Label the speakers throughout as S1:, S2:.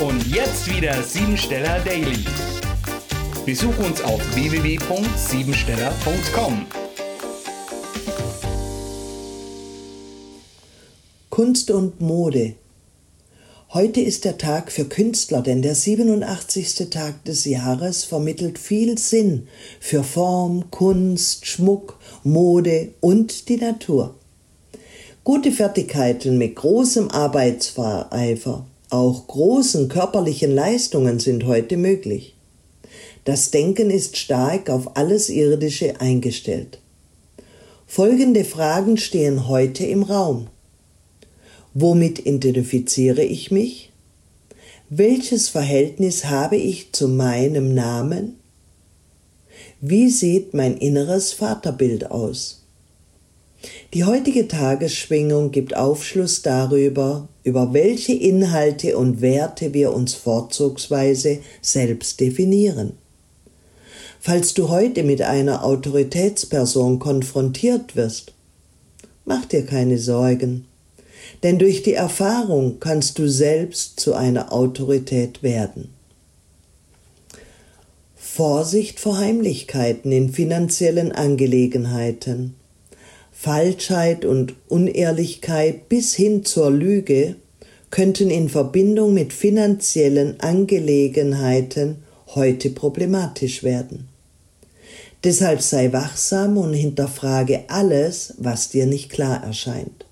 S1: Und jetzt wieder Siebensteller Daily. Besuch uns auf www.siebensteller.com.
S2: Kunst und Mode. Heute ist der Tag für Künstler, denn der 87. Tag des Jahres vermittelt viel Sinn für Form, Kunst, Schmuck, Mode und die Natur. Gute Fertigkeiten mit großem Arbeitseifer, auch großen körperlichen Leistungen sind heute möglich. Das Denken ist stark auf alles Irdische eingestellt. Folgende Fragen stehen heute im Raum. Womit identifiziere ich mich? Welches Verhältnis habe ich zu meinem Namen? Wie sieht mein inneres Vaterbild aus? Die heutige Tagesschwingung gibt Aufschluss darüber, über welche Inhalte und Werte wir uns vorzugsweise selbst definieren. Falls du heute mit einer Autoritätsperson konfrontiert wirst, mach dir keine Sorgen, denn durch die Erfahrung kannst du selbst zu einer Autorität werden. Vorsicht vor Heimlichkeiten in finanziellen Angelegenheiten. Falschheit und Unehrlichkeit bis hin zur Lüge könnten in Verbindung mit finanziellen Angelegenheiten heute problematisch werden. Deshalb sei wachsam und hinterfrage alles, was dir nicht klar erscheint.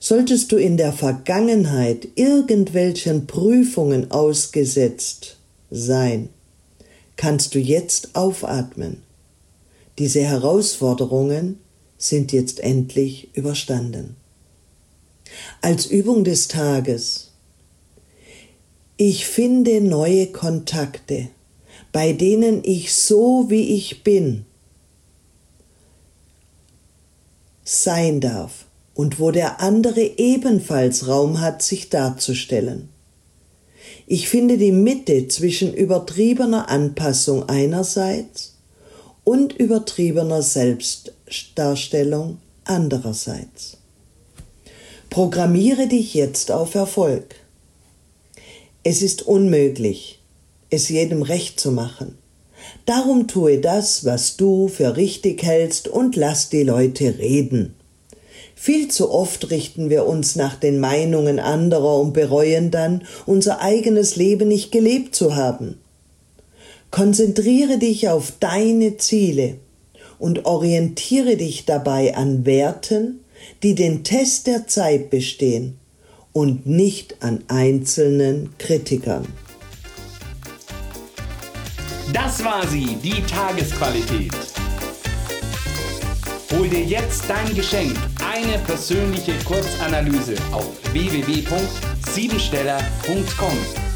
S2: Solltest du in der Vergangenheit irgendwelchen Prüfungen ausgesetzt sein, kannst du jetzt aufatmen diese Herausforderungen sind jetzt endlich überstanden. Als Übung des Tages. Ich finde neue Kontakte, bei denen ich so wie ich bin sein darf und wo der andere ebenfalls Raum hat, sich darzustellen. Ich finde die Mitte zwischen übertriebener Anpassung einerseits und übertriebener Selbstdarstellung andererseits. Programmiere dich jetzt auf Erfolg. Es ist unmöglich, es jedem recht zu machen. Darum tue das, was du für richtig hältst und lass die Leute reden. Viel zu oft richten wir uns nach den Meinungen anderer und bereuen dann, unser eigenes Leben nicht gelebt zu haben. Konzentriere dich auf deine Ziele und orientiere dich dabei an Werten, die den Test der Zeit bestehen und nicht an einzelnen Kritikern.
S1: Das war sie, die Tagesqualität. Hol dir jetzt dein Geschenk, eine persönliche Kurzanalyse auf www.siebensteller.com